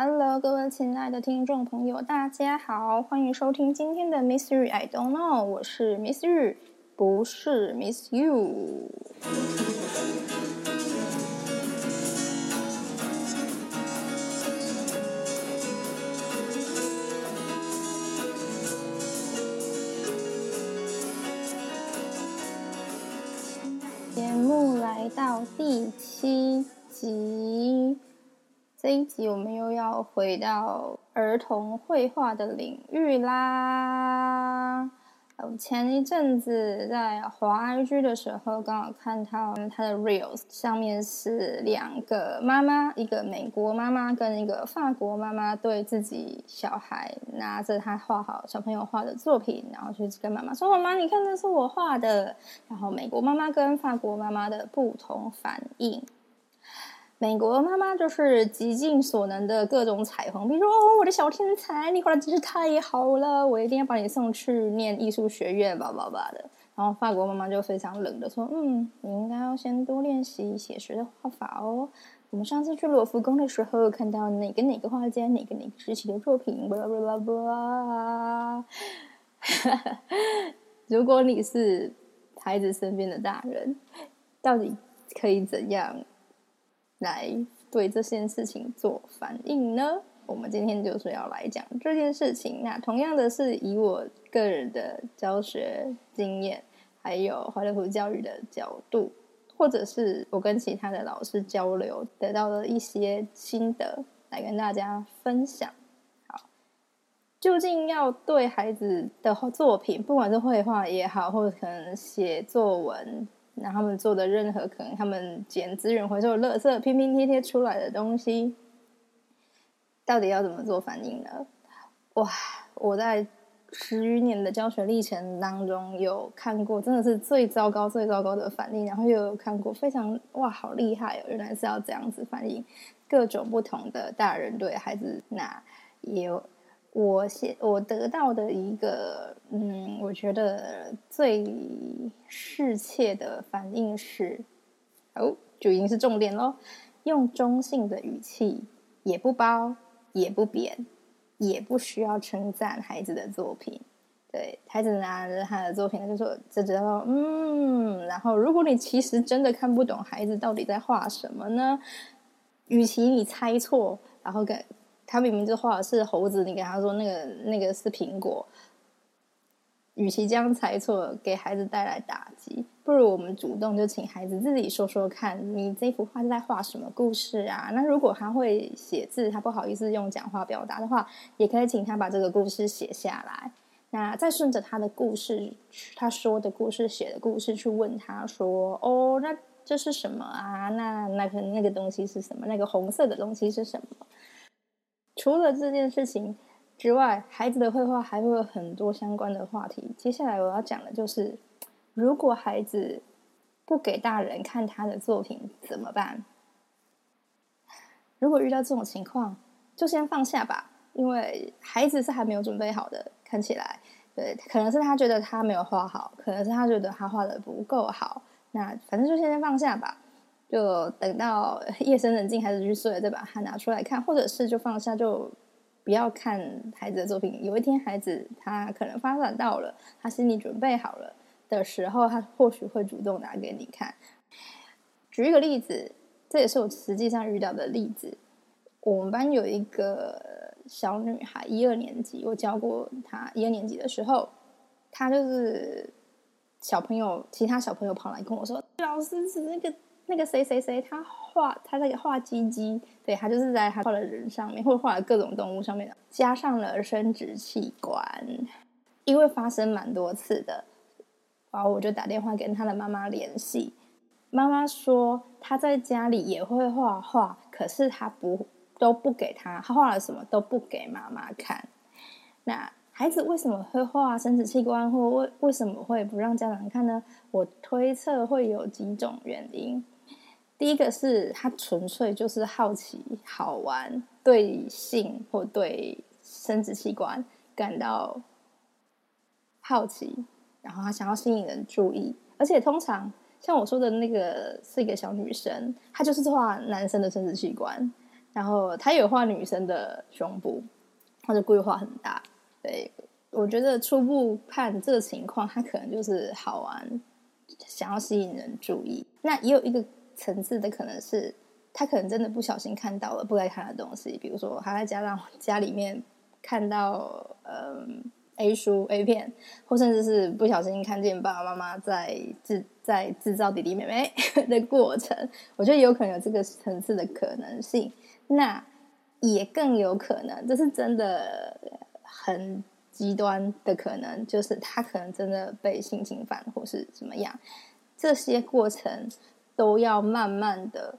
Hello，各位亲爱的听众朋友，大家好，欢迎收听今天的 Miss You I Don't Know，我是 Miss You，不是 Miss You。节目来到第七集。这一集我们又要回到儿童绘画的领域啦。我前一阵子在滑 IG 的时候，刚好看到他的 Reels 上面是两个妈妈，一个美国妈妈跟一个法国妈妈，对自己小孩拿着他画好小朋友画的作品，然后去跟妈妈说：“妈妈，你看这是我画的。”然后美国妈妈跟法国妈妈的不同反应。美国妈妈就是极尽所能的各种彩虹，比如说哦，我的小天才，你画的真是太好了，我一定要把你送去念艺术学院，吧吧吧的。然后法国妈妈就非常冷的说，嗯，你应该要先多练习写实的画法哦。我们上次去罗浮宫的时候，看到哪个哪个画家，哪个哪个时期的作品，巴拉巴拉巴拉。如果你是孩子身边的大人，到底可以怎样？来对这件事情做反应呢？我们今天就是要来讲这件事情。那同样的是以我个人的教学经验，还有华德福教育的角度，或者是我跟其他的老师交流得到的一些心得，来跟大家分享。好，究竟要对孩子的作品，不管是绘画也好，或者可能写作文。那他们做的任何可能，他们捡资源回收的垃圾拼拼贴贴出来的东西，到底要怎么做反应呢？哇！我在十余年的教学历程当中，有看过真的是最糟糕、最糟糕的反应，然后又有看过非常哇，好厉害哦！原来是要这样子反应，各种不同的大人对孩子，那也有。我现我得到的一个，嗯，我觉得最适切的反应是，哦，就已经是重点喽。用中性的语气，也不褒，也不贬，也不需要称赞孩子的作品。对孩子拿着他的作品，他就说就知道，嗯。然后，如果你其实真的看不懂孩子到底在画什么呢？与其你猜错，然后跟。他明明就画的是猴子，你给他说那个那个是苹果，与其这样猜错，给孩子带来打击，不如我们主动就请孩子自己说说看，你这幅画是在画什么故事啊？那如果他会写字，他不好意思用讲话表达的话，也可以请他把这个故事写下来，那再顺着他的故事，他说的故事写的故事去问他说，哦，那这是什么啊？那那个那个东西是什么？那个红色的东西是什么？除了这件事情之外，孩子的绘画还会有很多相关的话题。接下来我要讲的就是，如果孩子不给大人看他的作品怎么办？如果遇到这种情况，就先放下吧，因为孩子是还没有准备好的。看起来，对，可能是他觉得他没有画好，可能是他觉得他画的不够好。那反正就先放下吧。就等到 夜深人静，孩子去睡了，再把它拿出来看，或者是就放下，就不要看孩子的作品。有一天，孩子他可能发展到了，他心里准备好了的时候，他或许会主动拿给你看。举一个例子，这也是我实际上遇到的例子。我们班有一个小女孩，一二年级，我教过她一二年级的时候，她就是小朋友，其他小朋友跑来跟我说：“老师，是那个。”那个谁谁谁，他画他那个画鸡鸡，对他就是在他画的人上面，或者画了各种动物上面，加上了生殖器官，因为发生蛮多次的，然后我就打电话跟他的妈妈联系，妈妈说他在家里也会画画，可是他不都不给他，他画了什么都不给妈妈看，那。孩子为什么会画生殖器官，或为为什么会不让家长看呢？我推测会有几种原因。第一个是他纯粹就是好奇、好玩，对性或对生殖器官感到好奇，然后他想要吸引人注意。而且通常像我说的那个是一个小女生，她就是画男生的生殖器官。然后她有画女生的胸部，他就故意画很大。对我觉得初步看这个情况，他可能就是好玩，想要吸引人注意。那也有一个层次的可能是，他可能真的不小心看到了不该看的东西，比如说他在家让 家里面看到嗯 A 书 A 片，或甚至是不小心看见爸爸妈妈在制在制造弟弟妹妹 的过程，我觉得有可能有这个层次的可能性。那也更有可能，这是真的很极端的可能，就是他可能真的被性侵犯或是怎么样。这些过程都要慢慢的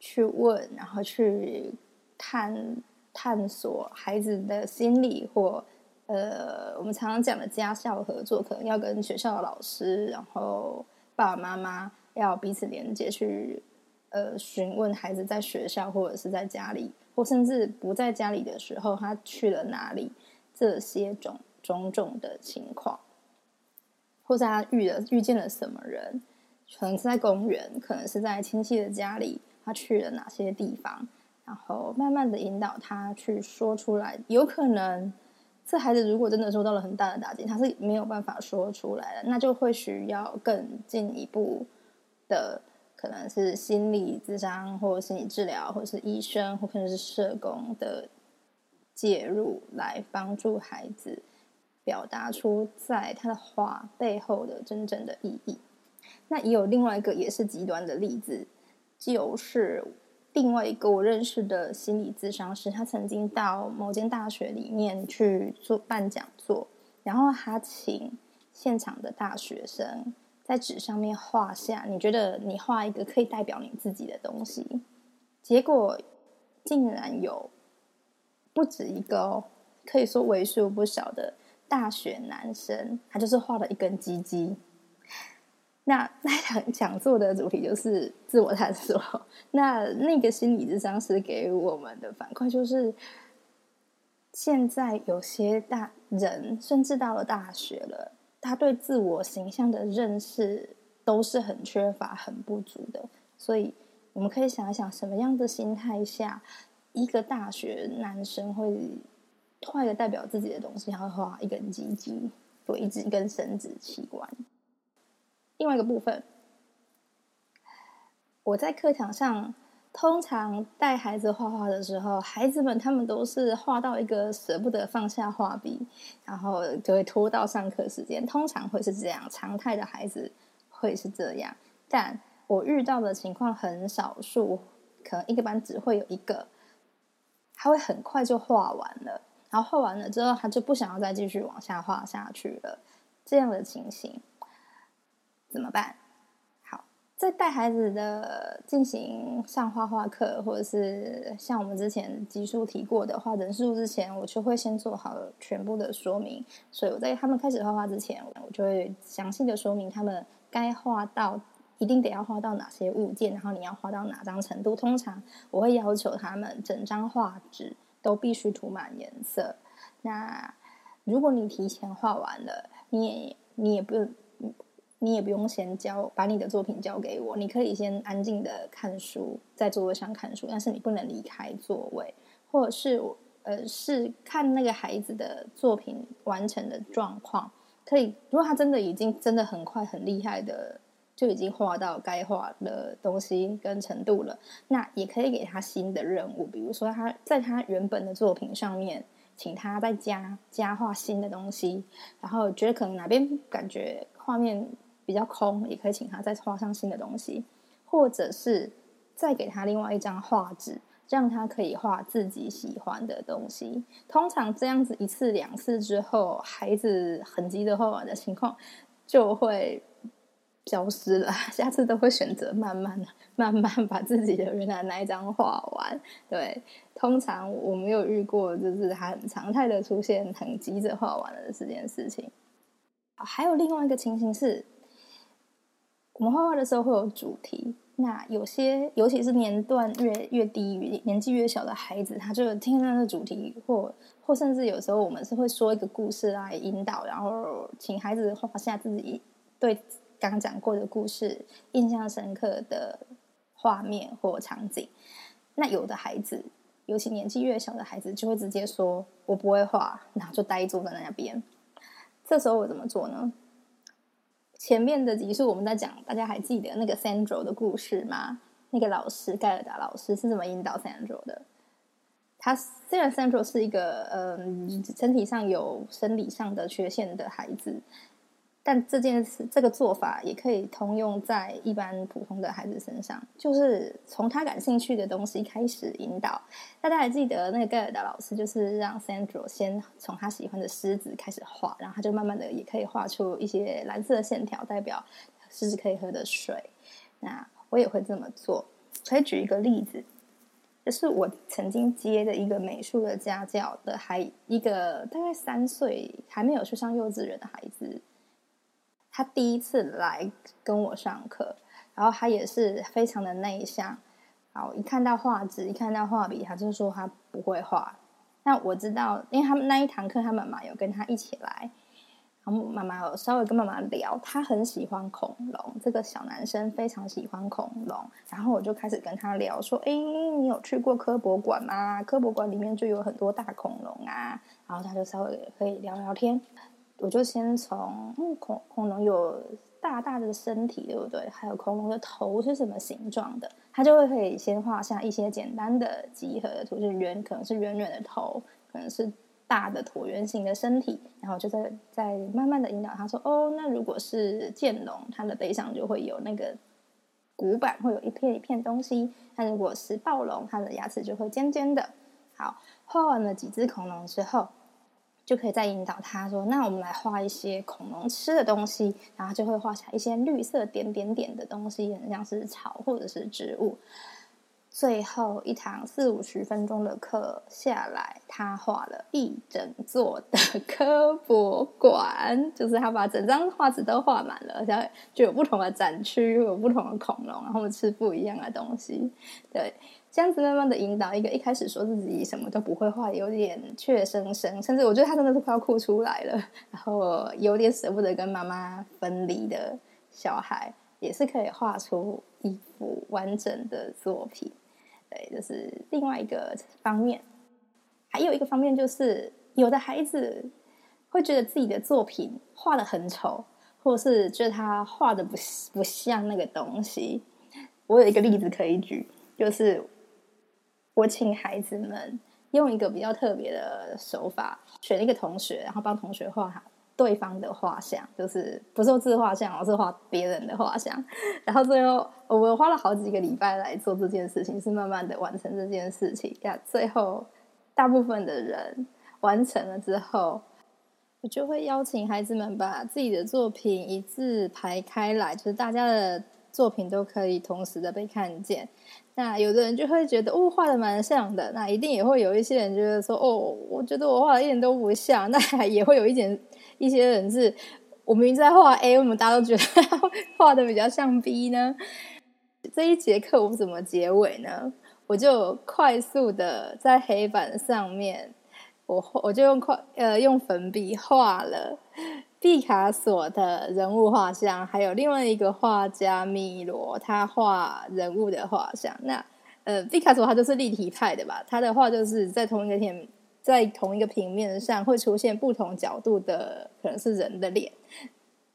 去问，然后去探探索孩子的心理，或呃，我们常常讲的家校合作，可能要跟学校的老师，然后爸爸妈妈要彼此连接去。呃，询问孩子在学校或者是在家里，或甚至不在家里的时候，他去了哪里？这些种种种的情况，或者他遇了遇见了什么人？可能是在公园，可能是在亲戚的家里，他去了哪些地方？然后慢慢的引导他去说出来。有可能，这孩子如果真的受到了很大的打击，他是没有办法说出来的，那就会需要更进一步的。可能是心理咨商，或者心理治疗，或者是医生，或可能是社工的介入，来帮助孩子表达出在他的话背后的真正的意义。那也有另外一个也是极端的例子，就是另外一个我认识的心理咨商师，他曾经到某间大学里面去做办讲座，然后他请现场的大学生。在纸上面画下，你觉得你画一个可以代表你自己的东西，结果竟然有不止一个哦，可以说为数不少的大学男生，他就是画了一根鸡鸡。那 那场讲座的主题就是自我探索。那那个心理智商师给我们的反馈就是，现在有些大人甚至到了大学了。他对自我形象的认识都是很缺乏、很不足的，所以我们可以想一想，什么样的心态下，一个大学男生会画一个代表自己的东西，然后画一根鸡鸡，对，一一根生殖器官。另外一个部分，我在课堂上。通常带孩子画画的时候，孩子们他们都是画到一个舍不得放下画笔，然后就会拖到上课时间。通常会是这样，常态的孩子会是这样。但我遇到的情况很少数，可能一个班只会有一个，他会很快就画完了，然后画完了之后，他就不想要再继续往下画下去了。这样的情形怎么办？好在带孩子的进行上画画课，或者是像我们之前集数提过的画人数之前，我就会先做好全部的说明。所以我在他们开始画画之前，我就会详细的说明他们该画到一定得要画到哪些物件，然后你要画到哪张程度。通常我会要求他们整张画纸都必须涂满颜色。那如果你提前画完了，你也你也不。你也不用先交，把你的作品交给我。你可以先安静的看书，在座位上看书，但是你不能离开座位，或者是呃，是看那个孩子的作品完成的状况。可以，如果他真的已经真的很快很厉害的，就已经画到该画的东西跟程度了，那也可以给他新的任务，比如说他在他原本的作品上面，请他再加加画新的东西，然后觉得可能哪边感觉画面。比较空，也可以请他再画上新的东西，或者是再给他另外一张画纸，让他可以画自己喜欢的东西。通常这样子一次两次之后，孩子很急着画完的情况就会消失了，下次都会选择慢慢、慢慢把自己的原来那一张画完。对，通常我没有遇过，就是他很常态的出现，很急着画完了的这件事情。还有另外一个情形是。我们画画的时候会有主题，那有些尤其是年段越越低、年纪越小的孩子，他就听那个主题，或或甚至有时候我们是会说一个故事来引导，然后请孩子画下自己对刚讲过的故事印象深刻的画面或场景。那有的孩子，尤其年纪越小的孩子，就会直接说“我不会画”，然后就呆坐在那边。这时候我怎么做呢？前面的集数我们在讲，大家还记得那个 Sandro 的故事吗？那个老师盖尔达老师是怎么引导 Sandro 的？他虽然 Sandro 是一个嗯身体上有生理上的缺陷的孩子。但这件事，这个做法也可以通用在一般普通的孩子身上，就是从他感兴趣的东西开始引导。大家还记得那个盖尔达老师，就是让 Sandro 先从他喜欢的狮子开始画，然后他就慢慢的也可以画出一些蓝色的线条，代表狮子可以喝的水。那我也会这么做。可以举一个例子，就是我曾经接的一个美术的家教的孩，一个大概三岁还没有去上幼稚园的孩子。他第一次来跟我上课，然后他也是非常的内向，好一看到画纸，一看到画笔，他就说他不会画。那我知道，因为他们那一堂课，他妈妈有跟他一起来，然后妈妈有稍微跟妈妈聊，他很喜欢恐龙，这个小男生非常喜欢恐龙，然后我就开始跟他聊说：“哎，你有去过科博馆吗？科博馆里面就有很多大恐龙啊。”然后他就稍微可以聊聊天。我就先从恐恐龙有大大的身体，对不对？还有恐龙的头是什么形状的？他就会可以先画下一些简单的几何的图，是圆，可能是圆圆的头，可能是大的椭圆形的身体，然后就在在慢慢的引导他说：“哦，那如果是剑龙，它的背上就会有那个骨板，会有一片一片东西；那如果是暴龙，它的牙齿就会尖尖的。”好，画完了几只恐龙之后。就可以再引导他说：“那我们来画一些恐龙吃的东西，然后就会画下一些绿色点点点的东西，很像是草或者是植物。”最后一堂四五十分钟的课下来，他画了一整座的科博馆，就是他把整张画纸都画满了，而且就有不同的展区，有不同的恐龙，然后吃不一样的东西。对。这样子慢慢的引导一个一开始说自己什么都不会画，有点怯生生，甚至我觉得他真的是快要哭出来了，然后有点舍不得跟妈妈分离的小孩，也是可以画出一幅完整的作品。对，这是另外一个方面。还有一个方面就是，有的孩子会觉得自己的作品画的很丑，或是觉得他画的不不像那个东西。我有一个例子可以举，就是。我请孩子们用一个比较特别的手法，选一个同学，然后帮同学画对方的画像，就是不是自画像，而是画别人的画像。然后最后，我们花了好几个礼拜来做这件事情，是慢慢的完成这件事情。呀，最后大部分的人完成了之后，我就会邀请孩子们把自己的作品一字排开来，就是大家的作品都可以同时的被看见。那有的人就会觉得哦，画的蛮像的。那一定也会有一些人觉得说哦，我觉得我画的一点都不像。那也会有一点一些人是，我明明在画 A，我们大家都觉得 画的比较像 B 呢。这一节课我怎么结尾呢？我就快速的在黑板上面，我我就用快呃用粉笔画了。毕卡索的人物画像，还有另外一个画家米罗，他画人物的画像。那呃，毕卡索他就是立体派的吧？他的画就是在同一个天，在同一个平面上会出现不同角度的，可能是人的脸。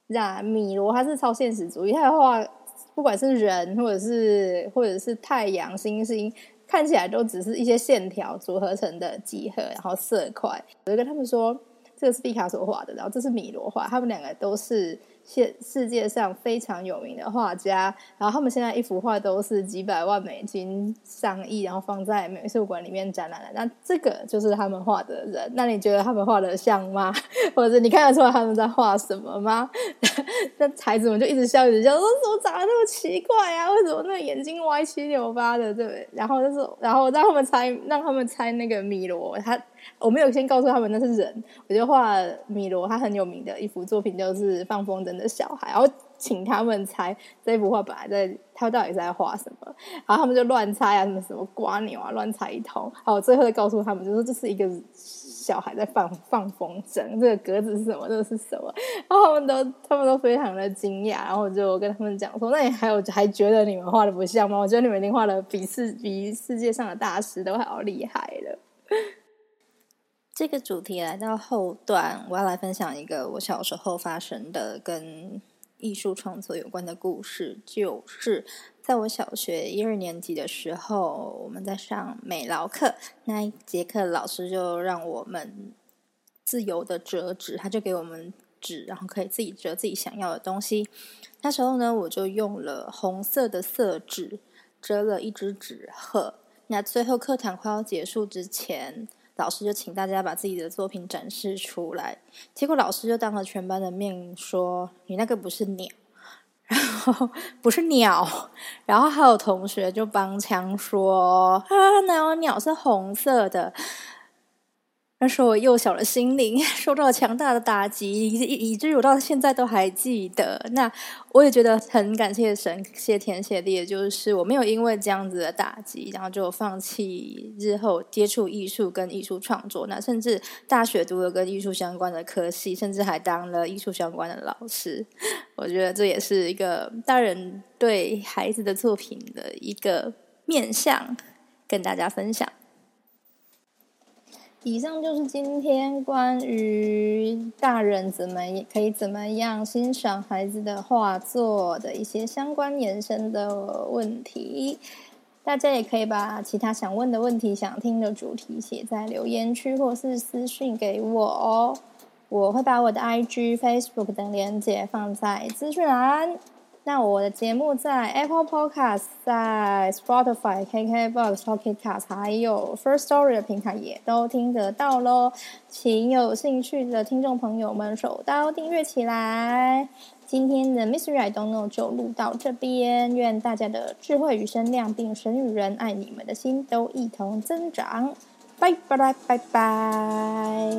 那米罗他是超现实主义，他的画不管是人或者是或者是太阳、星星，看起来都只是一些线条组合成的几何，然后色块。我就跟他们说。这个是毕卡索画的，然后这是米罗画，他们两个都是现世界上非常有名的画家，然后他们现在一幅画都是几百万美金、上亿，然后放在美术馆里面展览的。那这个就是他们画的人，那你觉得他们画的像吗？或者你看得出来他们在画什么吗？那孩子们就一直笑，一直笑，说怎么长得那么奇怪啊？为什么那眼睛歪七扭八的？对不对，然后就是，然后让他们猜，让他们猜那个米罗他。我没有先告诉他们那是人，我就画米罗，他很有名的一幅作品就是《放风筝的小孩》，然后请他们猜这幅画本来在他到底在画什么，然后他们就乱猜啊，什么什么瓜牛啊，乱猜一通。好，我最后再告诉他们，就说这是一个。小孩在放放风筝，这个格子是什么？这个是什么？然后他们都他们都非常的惊讶，然后我就跟他们讲说：“那你还有还觉得你们画的不像吗？我觉得你们已经画的比世比世界上的大师都还要厉害了。”这个主题来到后段，我要来分享一个我小时候发生的跟艺术创作有关的故事，就是在我小学一二年级的时候，我们在上美劳课，那一节课老师就让我们自由的折纸，他就给我们纸，然后可以自己折自己想要的东西。那时候呢，我就用了红色的色纸折了一只纸鹤。那最后课堂快要结束之前。老师就请大家把自己的作品展示出来，结果老师就当着全班的面说：“你那个不是鸟，然后不是鸟。”然后还有同学就帮腔说：“啊，哪有鸟是红色的？”那时候我幼小的心灵 受到强大的打击，以以至于我到现在都还记得。那我也觉得很感谢神，谢天谢地，就是我没有因为这样子的打击，然后就放弃日后接触艺术跟艺术创作。那甚至大学读了跟艺术相关的科系，甚至还当了艺术相关的老师。我觉得这也是一个大人对孩子的作品的一个面向，跟大家分享。以上就是今天关于大人怎么可以怎么样欣赏孩子的画作的一些相关延伸的问题。大家也可以把其他想问的问题、想听的主题写在留言区，或是私信给我哦。我会把我的 IG、Facebook 等连接放在资讯栏。那我的节目在 Apple Podcast、在 Spotify、KKBox、Pocket Cast 还有 First Story 的平台也都听得到喽，请有兴趣的听众朋友们手刀订阅起来。今天的 Mystery I Don't Know 就录到这边，愿大家的智慧与声量，并神与人爱你们的心都一同增长。拜拜拜拜。